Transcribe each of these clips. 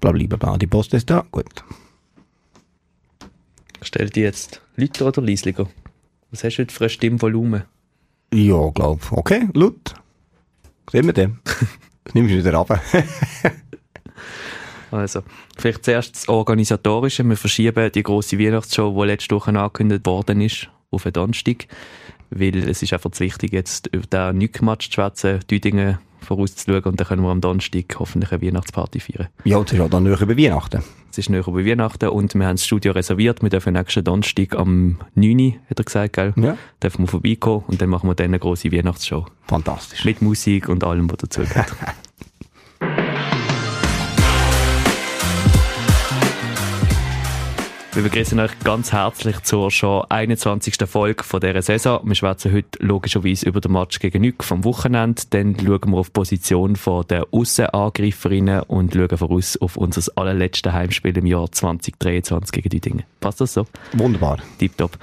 Blablabla, die Post ist da, gut. Stell dir jetzt Leute oder leislicher? Was hast du heute für ein Stimmvolumen? Ja, glaub. Okay, laut. Sehen wir den. Nimmst du wieder ab. Also, vielleicht zuerst das Organisatorische. Wir verschieben die grosse Weihnachtsshow, die letzte Woche angekündigt worden ist, auf den Donnerstag. Weil es ist einfach zu wichtig, jetzt über den Nück-Match zu schwätzen, die Dinge vorauszuschauen und dann können wir am Donnerstag hoffentlich eine Weihnachtsparty feiern. Ja, es ist auch dann näher über Weihnachten. Es ist näher über Weihnachten und wir haben das Studio reserviert. Wir dürfen nächsten Donnerstag am 9. hat er gesagt, gell? Ja. Dürfen wir vorbeikommen und dann machen wir dann eine grosse Weihnachtsshow. Fantastisch. Mit Musik und allem, was dazugehört. Wir begrüßen euch ganz herzlich zur schon 21. Folge von dieser Saison. Wir schwätzen heute logischerweise über den Match gegen Nück vom Wochenende. Dann schauen wir auf die Position der Aussenangreiferinnen und schauen voraus auf unser allerletztes Heimspiel im Jahr 2023 gegen Düdingen. Passt das so? Wunderbar. Tipptopp.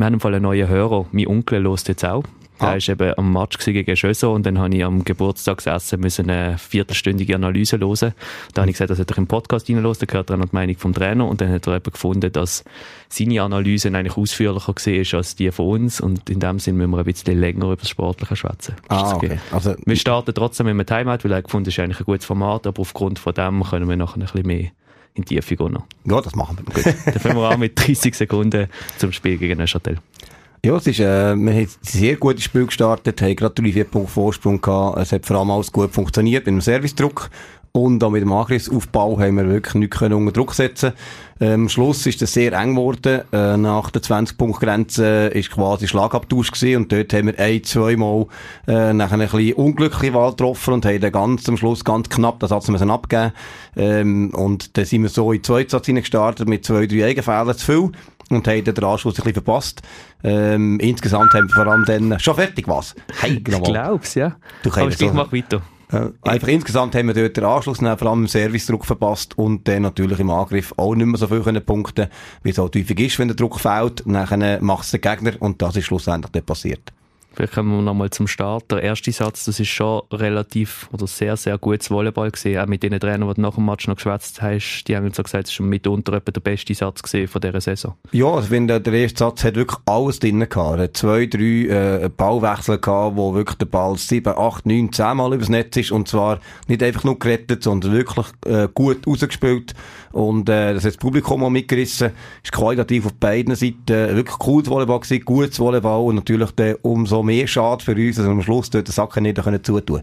Wir haben im Fall einen neuen Hörer. Mein Onkel lost jetzt auch. Der Ah. war eben am Match gegen Schöso und dann habe ich am Geburtstagsessen müssen eine viertelstündige Analyse hören. Da habe ich gesagt, dass er im Podcast reinhören, da gehört er noch die Meinung vom Trainer und dann hat er eben gefunden, dass seine Analyse eigentlich ausführlicher war als die von uns und in dem Sinn müssen wir ein bisschen länger über das Sportliche schwätzen. Ist Ah, okay. Also, Wir starten trotzdem mit einem Timeout, weil er gefunden ist eigentlich ein gutes Format, aber aufgrund von dem können wir nachher ein bisschen mehr in die Tiefe gehen. noch. ja, das machen wir. Gut, dann fangen wir an mit 30 Sekunden zum Spiel gegen Neuchâtel. Ja, es ist, äh, wir haben ein sehr gutes Spiel gestartet, haben gerade drei, vier Punkte Vorsprung gehabt. Es hat vor allem alles gut funktioniert mit dem Servicedruck. Und auch mit dem Angriffsaufbau haben wir wirklich nichts können unter Druck setzen ähm, Am Schluss ist es sehr eng geworden. Äh, nach der 20-Punkt-Grenze ist quasi Schlagabtausch gewesen. Und dort haben wir ein, zweimal äh, nachher ein bisschen unglückliche Wahl getroffen und haben dann ganz am Schluss ganz knapp den Satz müssen abgeben ähm, Und dann sind wir so in die zweite Satz gestartet mit zwei, drei Eigenfehlern zu viel und haben dann den Anschluss ein bisschen verpasst. Ähm, insgesamt haben wir vor allem dann schon fertig was. Hey, Ich glaub's, ja. Du Aber ich so- mach weiter. Äh, einfach insgesamt haben wir dort den Anschluss vor allem im Servicedruck verpasst und dann natürlich im Angriff auch nicht mehr so viel können punkten, wie es halt häufig ist, wenn der Druck fehlt. Nachher macht es der Gegner und das ist schlussendlich dann passiert. Vielleicht kommen wir nochmal zum Start. Der erste Satz, das ist schon relativ oder sehr, sehr gutes Volleyball gesehen. Auch mit den Trainern, die du nach dem Match noch geschwätzt hast, die haben so gesagt, es ist mitunter etwa der beste Satz gesehen von dieser Saison. Ja, also ich finde, der erste Satz hat wirklich alles drin gehabt. Er hat zwei, drei äh, Ballwechsel gehabt, wo wirklich der Ball sieben, acht, neun, zehn Mal übers Netz ist und zwar nicht einfach nur gerettet, sondern wirklich äh, gut rausgespielt und äh, das hat das Publikum auch mitgerissen. Ist qualitativ auf beiden Seiten äh, wirklich cooles Volleyball gewesen, gutes Volleyball und natürlich dann umso mehr schade für uns, dass wir am Schluss dort den Sack nicht können zutun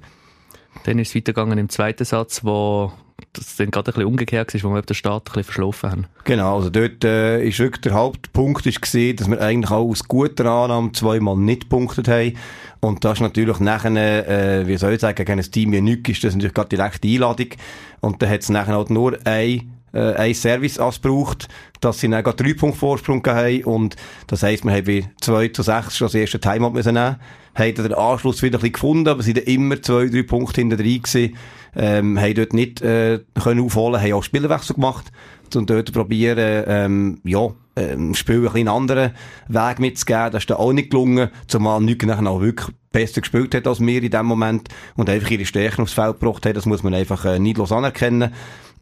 Dann ist es weitergegangen im zweiten Satz, wo das dann gerade ein bisschen umgekehrt war, wo wir den Start ein bisschen verschlafen haben. Genau, also dort äh, ist wirklich der Hauptpunkt ist gesehen, dass wir eigentlich auch aus guter Annahme zweimal nicht gepunktet haben. Und das ist natürlich nachher, äh, wie soll ich sagen, gegen ein Team wie Nück ist das natürlich gerade direkte Einladung. Und dann hat es nachher halt nur ein, äh, ein Service gebraucht, dass sie dann gerade drei Punkte Vorsprung haben. Und das heisst, wir haben wie 2 zu 6 schon das erste Timeout müssen nehmen. Haben den Anschluss wieder ein gefunden, aber sind immer zwei, drei Punkte hinter drin gewesen. Ähm, haben dort nicht, äh, können aufholen, haben auch Spielerwechsel gemacht. Und dort probieren, ähm, ja, ähm, Spiel ein einen anderen Weg mitzugeben. Das ist dann auch nicht gelungen, zumal Nück nachher auch wirklich besser gespielt hat als wir in dem Moment und einfach ihre Stärken aufs Feld gebracht hat. Das muss man einfach äh, neidlos anerkennen.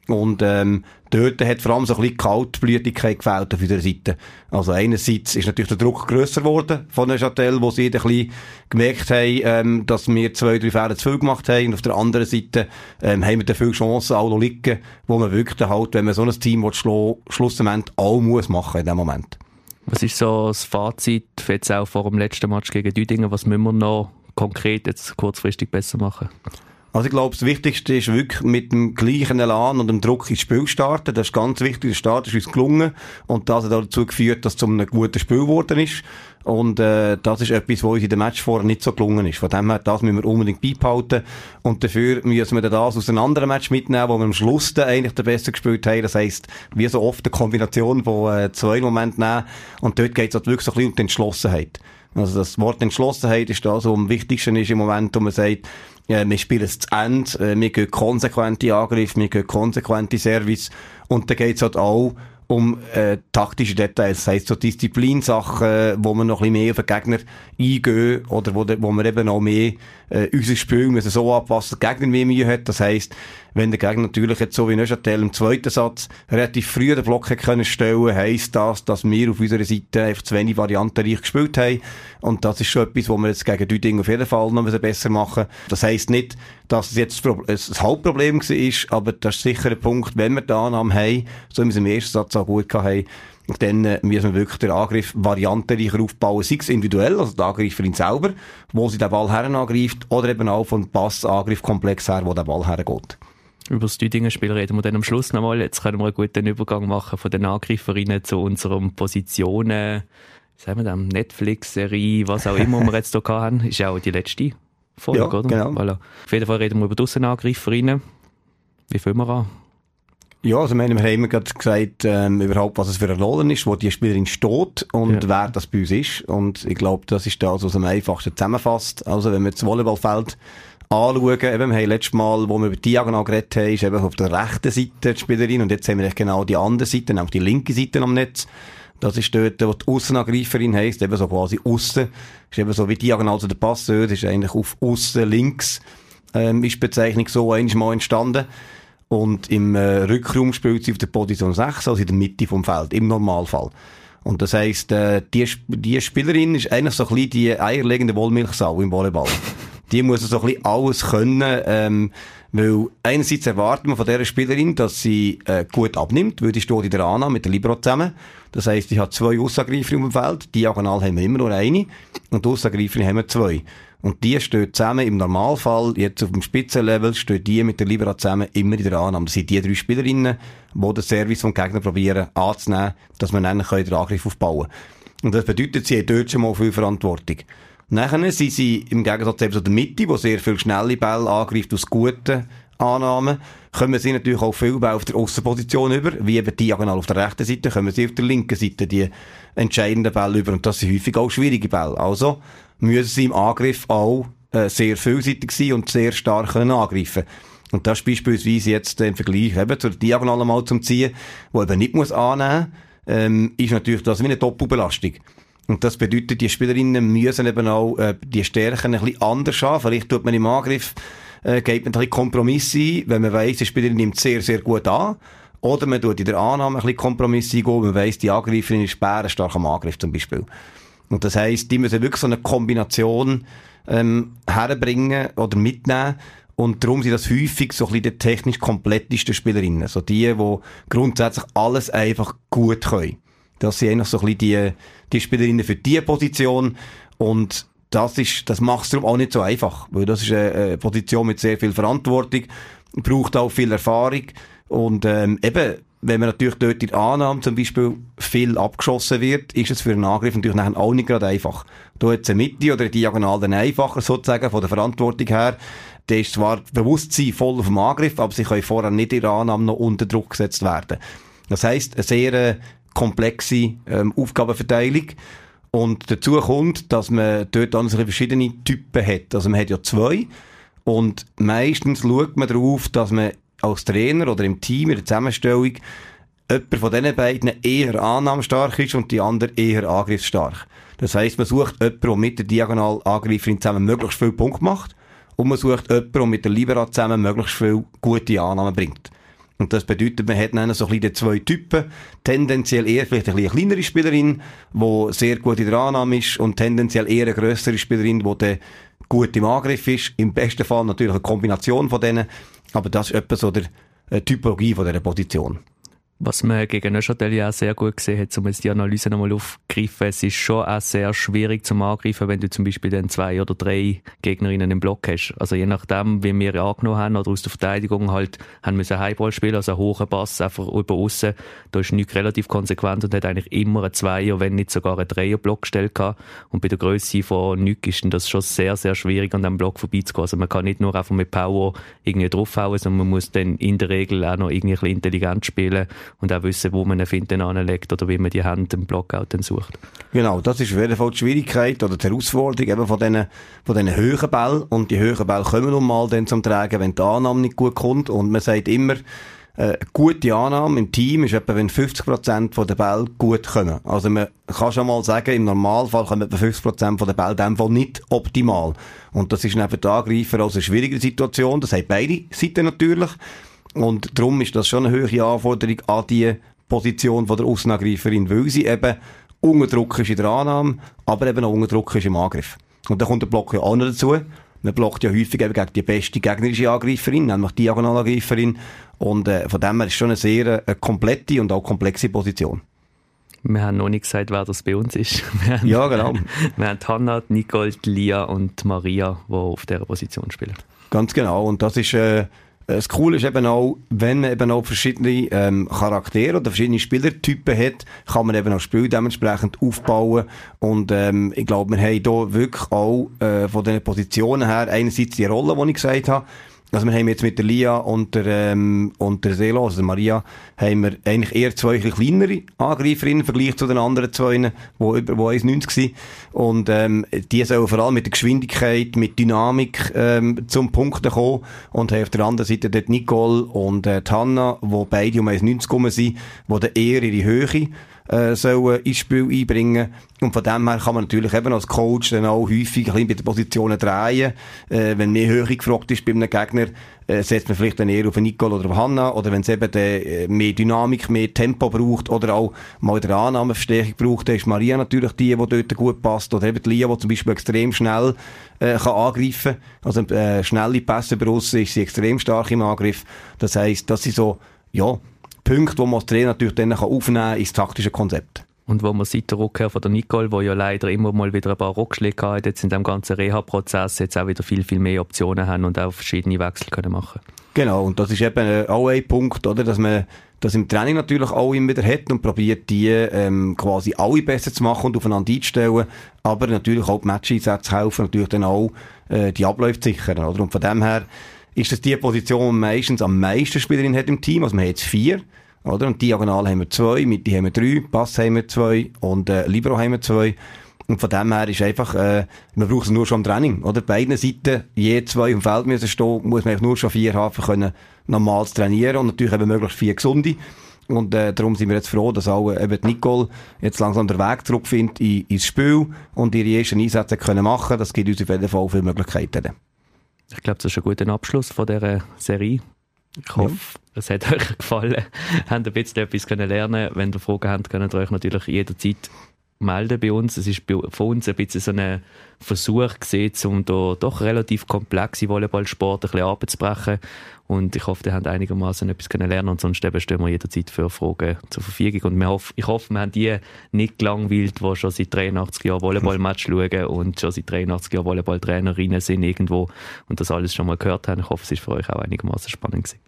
Und ähm, dort hat vor allem so ein bisschen Kaltblütigkeit gefällt auf unserer Seite. Also einerseits ist natürlich der Druck grösser geworden von Neuchâtel, wo sie ein bisschen gemerkt haben, ähm, dass wir zwei, drei Fehler zu viel gemacht haben. Und auf der anderen Seite ähm, haben wir dann viele Chancen auch noch liegen, wo man wirklich halt, wenn man so ein Team schlo- schlussendlich auch muss machen in dem Moment. Was ist so das Fazit jetzt auch vor dem letzten Match gegen Düdingen? Was müssen wir noch konkret jetzt kurzfristig besser machen? Also ich glaube, das Wichtigste ist wirklich mit dem gleichen Elan und dem Druck ins Spiel starten. Das ist ganz wichtig. Der Start ist uns gelungen und das hat dazu geführt, dass es zu einem guten Spiel geworden ist. Und äh, das ist etwas, was uns in dem Match vorher nicht so gelungen ist. Von dem her, das müssen wir unbedingt beibehalten. Und dafür müssen wir das aus einem anderen Match mitnehmen, wo wir am Schluss dann eigentlich den Besten gespielt haben. Das heisst, wie so oft eine Kombination von äh, zwei Momenten nehmen. Und dort geht es halt wirklich so ein bisschen um die Entschlossenheit. Also das Wort Entschlossenheit ist das, was am wichtigsten ist im Moment, wo man sagt, ja, wir spielen es zu Ende, äh, wir gehen konsequente Angriffe, wir gehen konsequente Service und dann geht's halt auch um äh, taktische Details, das heisst so Disziplinsachen, wo man noch ein bisschen mehr auf den Gegner eingehen oder wo, wo man eben auch mehr äh, unser Spiel müssen so anpassen, der Gegner mehr Mühe hat. Das heisst, wenn der Gegner natürlich jetzt so wie Neuchâtel im zweiten Satz relativ früh den Block hat können stellen, heisst das, dass wir auf unserer Seite einfach zu wenig variantenreich gespielt haben. Und das ist schon etwas, wo wir jetzt gegen Düding auf jeden Fall noch besser machen Das heisst nicht, dass es jetzt das Hauptproblem war, aber das ist sicher ein Punkt, wenn wir die Annahme haben, so es im ersten Satz auch gut hatten, dann äh, müssen wir wirklich den Angriff variantenreicher aufbauen, sei es individuell, also der Angreiferin selber, wo sie den Ball herangreift, oder eben auch vom Passangriffkomplex her, wo der Ball hergeht. Über das Düdingen-Spiel reden wir dann am Schluss nochmal. Jetzt können wir einen guten Übergang machen von den Angreiferinnen zu unseren Positionen, sagen wir dann, Netflix-Serie, was auch immer wir jetzt hier haben. Ist ja auch die letzte Folge, ja, oder? genau. Voilà. Auf jeden Fall reden wir über die Aussenangreiferinnen. Wie fangen wir an? Ja, also wir haben immer gerade gesagt, ähm, überhaupt, was es für eine Rolle ist, wo die Spielerin steht und ja. wer das bei uns ist. Und ich glaube, das ist das, was am einfachsten zusammenfasst. Also wenn wir das Volleyballfeld anschauen, eben, wir haben letztes Mal, wo wir über Diagonal geredet haben, ist eben auf der rechten Seite die Spielerin und jetzt haben wir genau die andere Seite, nämlich die linke Seite am Netz. Das ist dort, wo die Aussenangreiferin heisst, eben so quasi aussen. Ist eben so wie diagonal zu der Passeur, das ist eigentlich auf aussen links, ähm, ist die Bezeichnung so einmal entstanden. Und im äh, Rückraum spielt sie auf der Position 6, also in der Mitte vom Feld, im Normalfall. Und das heisst, äh, die, die Spielerin ist eigentlich so ein bisschen die eierlegende Wollmilchsau im Volleyball. die muss so ein bisschen alles können, ähm, weil einerseits erwartet man von dieser Spielerin, dass sie äh, gut abnimmt, weil die steht in der Annahme mit der Libero zusammen. Das heisst, ich habe zwei Aussagreifer im Feld, diagonal haben wir immer nur eine und Aussagreifer haben wir zwei. Und die stehen zusammen im Normalfall, jetzt auf dem Spitzenlevel, stehen die mit der Libera zusammen immer in der Annahme. Das sind die drei Spielerinnen, die den Service vom Gegner probieren anzunehmen, dass man dann den Angriff aufbauen kann. Und das bedeutet, sie haben dort schon mal viel Verantwortung. Nachher sind sie im Gegensatz eben zu der Mitte, wo sehr viel schnelle Bälle angreift aus guten Annahmen, kommen sie natürlich auch viel auf der Aussenposition über, wie eben diagonal auf der rechten Seite, kommen sie auf der linken Seite die entscheidenden Bälle über und das sind häufig auch schwierige Bälle. Also, müssen sie im Angriff auch äh, sehr vielseitig sein und sehr stark können angreifen und das ist beispielsweise jetzt im Vergleich eben zur Diagonale mal zum Ziehen, wo eben nicht muss annehmen, ähm, ist natürlich das wie eine Doppelbelastung. Und das bedeutet, die Spielerinnen müssen eben auch äh, die Stärken ein bisschen anders haben. Vielleicht tut man im Angriff, äh, geht man ein bisschen Kompromisse ein, wenn man weiss, die Spielerin nimmt sehr, sehr gut an. Oder man tut in der Annahme ein bisschen Kompromisse eingehen, man weiss, die Angreiferin ist stark am Angriff zum Beispiel. Und das heisst, die müssen wirklich so eine Kombination ähm, herbringen oder mitnehmen. Und darum sind das häufig so ein bisschen die technisch komplettesten Spielerinnen. So die, die grundsätzlich alles einfach gut können. Das sind eigentlich so ein bisschen die, die Spielerinnen für diese Position. Und das ist, das macht es auch nicht so einfach. Weil das ist eine, Position mit sehr viel Verantwortung, braucht auch viel Erfahrung. Und ähm, eben, wenn man natürlich dort in der Annahme zum Beispiel viel abgeschossen wird, ist es für einen Angriff natürlich nachher auch nicht gerade einfach. Da hat eine Mitte oder eine Diagonal dann einfacher sozusagen von der Verantwortung her. Da ist zwar Bewusstsein voll auf dem Angriff, aber sie können vorher nicht in der Annahme noch unter Druck gesetzt werden. Das heisst, eine sehr äh, komplexe ähm, Aufgabenverteilung. Und dazu kommt, dass man dort dann verschiedene Typen hat. Also man hat ja zwei. Und meistens schaut man darauf, dass man als Trainer oder im Team, in der Zusammenstellung, jemand von diesen beiden eher annahmstark ist und die andere eher angriffsstark. Das heisst, man sucht jemanden, der mit der Diagonalangreiferin zusammen möglichst viel Punkt macht und man sucht jemanden, der mit der Libera zusammen möglichst viel gute Annahmen bringt. Und das bedeutet, man hat dann so ein bisschen zwei Typen. Tendenziell eher vielleicht eine kleinere Spielerin, die sehr gut in der Annahme ist und tendenziell eher eine grössere Spielerin, die dann gut im Angriff ist. Im besten Fall natürlich eine Kombination von denen. Aber das ist etwas so der äh, Typologie von dieser Position. Was man gegen Neuchâtel ja sehr gut gesehen hat, um jetzt die Analyse nochmal aufzugreifen, es ist schon auch sehr schwierig zum Angreifen, wenn du zum Beispiel dann zwei oder drei Gegnerinnen im Block hast. Also je nachdem, wie wir angenommen haben oder aus der Verteidigung halt, haben müssen Highball spielen, also einen hohen Pass einfach über außen. Da ist nichts relativ konsequent und hat eigentlich immer einen Zweier, wenn nicht sogar einen Dreier-Block gestellt gehabt. Und bei der Größe von Nick ist das schon sehr, sehr schwierig, an diesem Block vorbeizukommen. Also man kann nicht nur einfach mit Power irgendwie draufhauen, sondern man muss dann in der Regel auch noch irgendwie ein bisschen intelligent spielen und auch wissen, wo man ihn findet, anlegt oder wie man die Hände im Blockout dann sucht. Genau, das ist auf jeden Fall die Schwierigkeit oder die Herausforderung eben von diesen, von diesen höheren Bällen. Und die höheren Bälle kommen nun mal dann zum Tragen, wenn die Annahme nicht gut kommt. Und man sagt immer, äh, gute Annahme im Team ist etwa, wenn 50% der Bälle gut kommen. Also man kann schon mal sagen, im Normalfall kommen etwa 50% der Bälle in dem Fall nicht optimal. Und das ist neben den Angreifer also eine schwierige Situation. Das haben beide Seiten natürlich. Und darum ist das schon eine höhere Anforderung an die Position von der Außenangreiferin, weil sie eben unter Druck ist in der Annahme, aber eben auch unter Druck ist im Angriff. Und dann kommt der Block ja auch noch dazu. Man blockt ja häufig eben gegen die beste gegnerische Angreiferin, nämlich die Diagonalangreiferin. Und äh, von dem her ist schon eine sehr äh, komplette und auch komplexe Position. Wir haben noch nicht gesagt, wer das bei uns ist. Haben, ja, genau. Wir haben Hannah, Nicole, Lia und Maria, die auf dieser Position spielen. Ganz genau. Und das ist... Äh, das Coole ist eben auch, wenn man eben auch verschiedene ähm, Charaktere oder verschiedene Spielertypen hat, kann man eben auch Spiel dementsprechend aufbauen. Und ähm, ich glaube, wir haben hier wirklich auch äh, von den Positionen her einerseits die Rolle, die ich gesagt habe, also wir haben jetzt mit der Lia und der, ähm, und der Selo, also der Maria, haben wir eigentlich eher zwei kleinere Angreiferinnen im Vergleich zu den anderen zwei, die über die 1,90 waren. Und ähm, die sollen vor allem mit der Geschwindigkeit, mit Dynamik ähm, zum Punkt kommen. Und haben auf der anderen Seite dort Nicole und äh, Hanna, die beide um 1,90 gekommen sind, die dann eher ihre Höhe äh, sollen ins Spiel einbringen. Und von dem her kann man natürlich eben als Coach dann auch häufig ein bisschen bei den Positionen drehen. Äh, wenn mehr Höhe gefragt ist bei einem Gegner, äh, setzt man vielleicht dann eher auf Nicole oder auf Hanna. Oder wenn es eben äh, mehr Dynamik, mehr Tempo braucht oder auch mal der Annahmeverstärkung braucht, dann ist Maria natürlich die, die dort gut passt. Oder eben die Lia, die zum Beispiel extrem schnell äh, kann angreifen. Also äh, schnelle Pässe bei ist sie extrem stark im Angriff. Das heisst, dass sie so, ja, Punkte, die man als Trainer natürlich dann aufnehmen kann ins taktische Konzept. Und wo man seit der Rückkehr von der Nicole, wo ja leider immer mal wieder ein paar Rückschläge hat, jetzt in dem ganzen Reha-Prozess jetzt auch wieder viel, viel mehr Optionen haben und auch verschiedene Wechsel können machen Genau, und das ist eben äh, auch ein Punkt, oder, dass man das im Training natürlich auch immer wieder hat und probiert, die ähm, quasi alle besser zu machen und aufeinander einzustellen, aber natürlich auch die Match-Einsätze helfen, natürlich dann auch äh, die Abläufe zu sichern, oder? Und von dem her ist das die Position, die meistens am meisten Spielerinnen hat im Team. Also wir haben jetzt vier, oder? Und diagonal haben wir zwei, Mitte haben wir drei, Pass haben wir zwei und äh, Libero haben wir zwei. Und von dem her ist einfach, äh, man braucht es nur schon im Training, oder? Beiden Seiten, je zwei im Feld müssen stehen, muss man nur schon vier haben, können normal trainieren und natürlich eben möglichst vier gesunde. Und äh, darum sind wir jetzt froh, dass auch äh, eben Nicole jetzt langsam den Weg zurückfindet in, ins Spiel und ihre ersten Einsätze können machen. Das gibt uns auf jeden Fall viele Möglichkeiten. Ich glaube, das ist ein guter Abschluss von dieser Serie. Ich hoffe, ja. es hat euch gefallen. Habt ein bisschen etwas können lernen Wenn ihr Fragen habt, könnt ihr euch natürlich jederzeit melden bei uns. Es ist von uns ein bisschen so ein Versuch gesehen, um da doch relativ komplexe Volleyballsport ein bisschen abzubrechen. Und ich hoffe, ihr habt einigermaßen etwas lernen und sonst eben stehen wir jederzeit für Fragen zur Verfügung. Und hoff, ich hoffe, wir haben die nicht gelangweilt, die schon seit 83 Jahren Volleyballmatch schauen und schon seit 83 Jahren Volleyballtrainerinnen sind irgendwo und das alles schon mal gehört haben. Ich hoffe, es ist für euch auch einigermaßen spannend gewesen.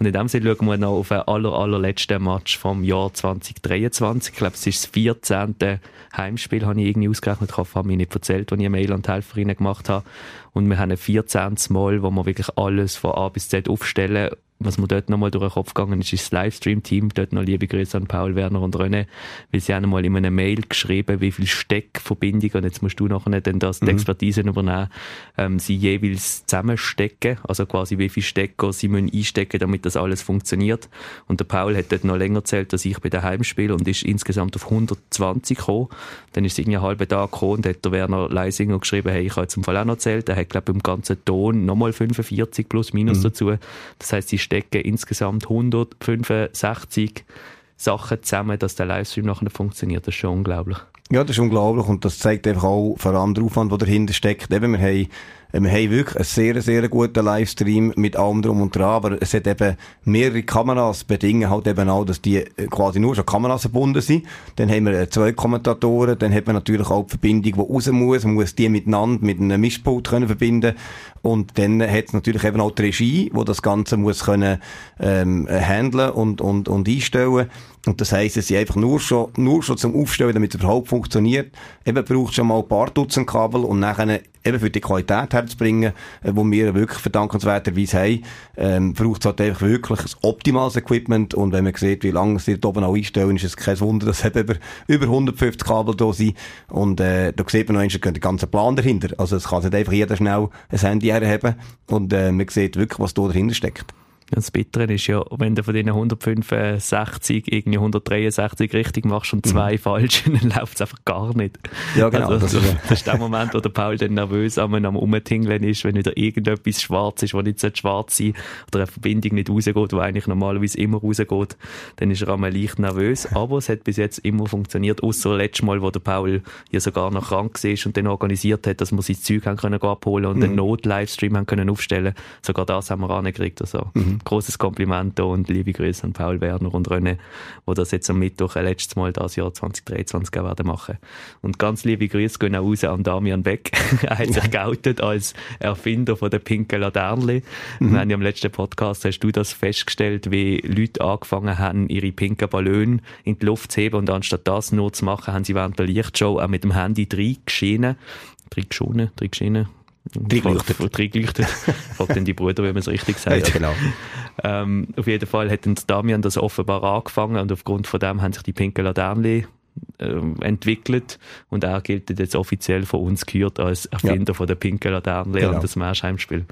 Und in dem Sinne schauen wir noch auf den aller, allerletzten Match vom Jahr 2023. Ich glaube, es ist das 14. Heimspiel, habe ich irgendwie ausgerechnet. Ich hoffe, habe mir nicht erzählt, als ich eine Mail an die Helferinnen gemacht habe. Und wir haben ein 14. Mal, wo wir wirklich alles von A bis Z aufstellen was mir dort nochmal durch den Kopf gegangen ist, ist das Livestream-Team. Dort noch liebe Grüße an Paul, Werner und René, weil sie haben einmal in einer Mail geschrieben, wie viel Steckverbindungen, und jetzt musst du nachher dann das, die mhm. Expertise übernehmen, ähm, sie jeweils zusammenstecken, also quasi wie viele Stecker sie müssen einstecken, damit das alles funktioniert. Und der Paul hat dort noch länger erzählt, dass ich bei daheim spiele und ist insgesamt auf 120 gekommen. Dann ist es irgendwie einen halben Tag gekommen und hat der Werner Leisinger geschrieben, hey, ich habe jetzt im Fall auch noch erzählt, er hat, glaube ich, im ganzen Ton nochmal 45 plus minus mhm. dazu. Das heißt, sie stecken insgesamt 165 Sachen zusammen, dass der Livestream nachher funktioniert. Das ist schon unglaublich. Ja, das ist unglaublich und das zeigt einfach auch vor allem den Aufwand, der dahinter steckt. Eben, wir haben wir haben wirklich einen sehr, sehr guten Livestream mit allem drum und dran, aber es hat eben mehrere Kameras bedingen halt eben auch, dass die quasi nur schon Kameras verbunden sind. Dann haben wir äh, zwei Kommentatoren, dann hat man natürlich auch die Verbindung, die raus muss. Man muss die miteinander mit einem Mischpult können verbinden und dann hat es natürlich eben auch die Regie, wo das Ganze muss können ähm, handeln und, und, und einstellen. Und das heisst, es ist einfach nur schon, nur schon zum Aufstellen, damit es überhaupt funktioniert. Eben braucht schon mal ein paar Dutzend Kabel und nachher eben für die Qualität herzubringen, äh, wo wir wirklich verdankenswerterweise haben, ähm, braucht es halt einfach wirklich ein optimales Equipment und wenn man sieht, wie lange sie dort oben auch einstellen, ist es kein Wunder, dass eben über, über 150 Kabel da sind und äh, da sieht man noch einmal den ganzen Plan dahinter. Also es kann nicht einfach jeder schnell ein Handy herheben und äh, man sieht wirklich, was da dahinter steckt. Das Bittere ist ja, wenn du von diesen 165 irgendwie 163 richtig machst und zwei mhm. falsch, dann läuft es einfach gar nicht. Ja, genau. Also, das, ist, das ist der Moment, wo der Paul dann nervös am, am Umtingeln ist, wenn wieder irgendetwas schwarz ist, wo nicht schwarz sein oder eine Verbindung nicht rausgeht, wo eigentlich normalerweise immer rausgeht, dann ist er einmal leicht nervös. Aber es hat bis jetzt immer funktioniert, außer letztes Mal, wo der Paul ja sogar noch krank war und dann organisiert hat, dass wir sein Zeug haben können abholen und mhm. einen Not-Livestream haben können aufstellen. Sogar das haben wir angekriegt. Also, mhm großes Kompliment und liebe Grüße an Paul Werner und René, wo das jetzt am Mittwoch äh, letztes Mal das Jahr 2023 werden machen. Und ganz liebe Grüße gehen auch raus an Damian Beck. er hat sich geoutet als Erfinder von der pinken Laternli. Mhm. Wir haben ja im letzten Podcast, hast du das festgestellt, wie Leute angefangen haben, ihre pinken Ballone in die Luft zu heben und anstatt das nur zu machen, haben sie während der Lichtshow auch mit dem Handy drei geschienen, drei geschonen, drei geschienen, Dreigeleuchtet. Dreigeleuchtet. Fragt dann die Brüder, wie man es richtig sagt. Genau. Ähm, auf jeden Fall hat dann Damian das offenbar angefangen und aufgrund von dem haben sich die pinken Laternchen äh, entwickelt und er gilt jetzt offiziell von uns gehört als Erfinder ja. von der pinken Laternchen genau. und das Marschheimspiel.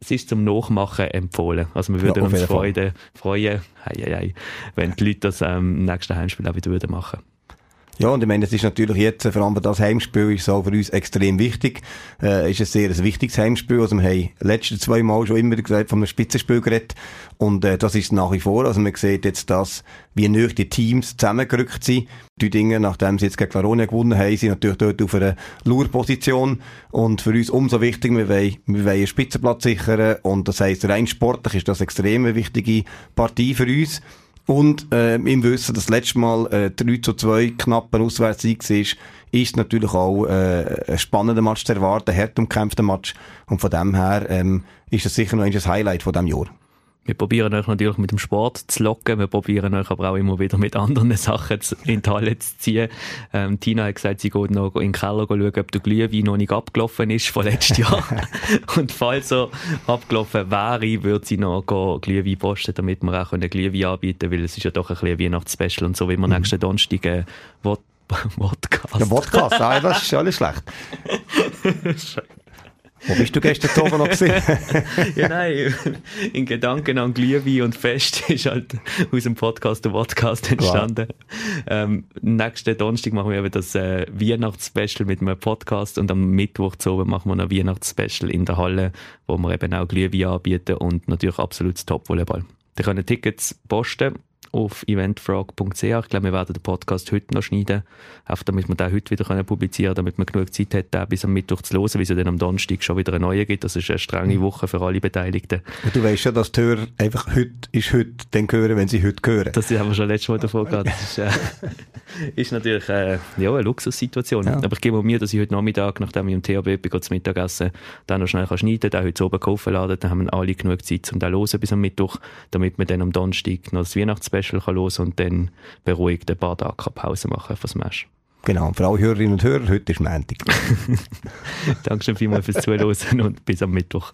Es ist zum Nachmachen empfohlen. Also wir würden ja, uns Freude, freuen, hei, hei, hei, wenn die Leute das ähm, im nächsten Heimspiel auch wieder machen würden. Ja, und ich meine, es ist natürlich jetzt, vor allem das Heimspiel ist so für uns extrem wichtig. Äh, ist ein sehr ein wichtiges Heimspiel. Also wir haben letzte zwei Mal schon immer gesagt, von einem Spitzenspiel geredet. Und äh, das ist nach wie vor. Also man sieht jetzt das, wie nöch die Teams zusammengerückt sind. Die Dinge, nachdem sie jetzt gegen Claronia gewonnen haben, sind natürlich dort auf einer Lurposition. Und für uns umso wichtiger, wir wollen, wir wollen einen Spitzenplatz sichern. Und das heisst, rein sportlich ist das extrem eine wichtige Partie für uns. Und äh, im Wissen, dass das letzte Mal äh, 3 zu 2 knappen Auswärtssieg war, ist natürlich auch äh, ein spannender Match zu erwarten, ein hart umkämpfter Match. Und von dem her ähm, ist das sicher noch ein Highlight von diesem Jahr. Wir probieren euch natürlich mit dem Sport zu locken, wir probieren euch aber auch immer wieder mit anderen Sachen in die Halle zu ziehen. Ähm, Tina hat gesagt, sie geht noch in den Keller schauen, ob der Glühwein noch nicht abgelaufen ist von letztes Jahr. und falls er abgelaufen wäre, würde sie noch Glühwein posten, damit wir auch Glühwein anbieten können, weil es ist ja doch ein bisschen ein Weihnachtsspecial und so wie wir mhm. nächsten Donnerstag äh, Podcast. Ja, Podcast, ah, das ist alles schlecht. Wo bist du gestern oben noch gesehen? ja, nein, in Gedanken an Glühwein und Fest ist halt aus dem Podcast der Podcast entstanden. Wow. Ähm, nächsten Donnerstag machen wir eben das äh, Weihnachtsspecial mit einem Podcast und am Mittwoch zu oben machen wir ein Weihnachtsspecial in der Halle, wo wir eben auch Glühwein anbieten und natürlich absolutes Top-Volleyball. Ihr könnt Tickets posten auf eventfrog.ch. Ich glaube, wir werden den Podcast heute noch schneiden, einfach damit wir den heute wieder publizieren können, damit man genug Zeit hat, den bis am Mittwoch zu hören, wie es dann am Donnerstag schon wieder eine neue gibt. Das ist eine strenge mhm. Woche für alle Beteiligten. Und du weißt ja, dass die Hörer einfach heute ist heute dann hören, wenn sie heute hören. Das haben wir schon letztes Mal davon gehabt. Das ist, äh, ist natürlich äh, ja, eine Luxussituation. Ja. Aber ich gebe mir, dass ich heute Nachmittag, nachdem ich im THB bin, zum Mittagessen, dann noch schnell schneiden kann, heute oben kaufen laden, dann haben wir alle genug Zeit, um den zu hören bis am Mittwoch, damit wir dann am Donnerstag noch das Weihnachtsspecial kann hören und dann beruhigt ein paar Tage Pause machen von Smash. Genau, für alle Hörerinnen und Hörer, heute ist Montag. Dankeschön vielmals fürs Zuhören und bis am Mittwoch.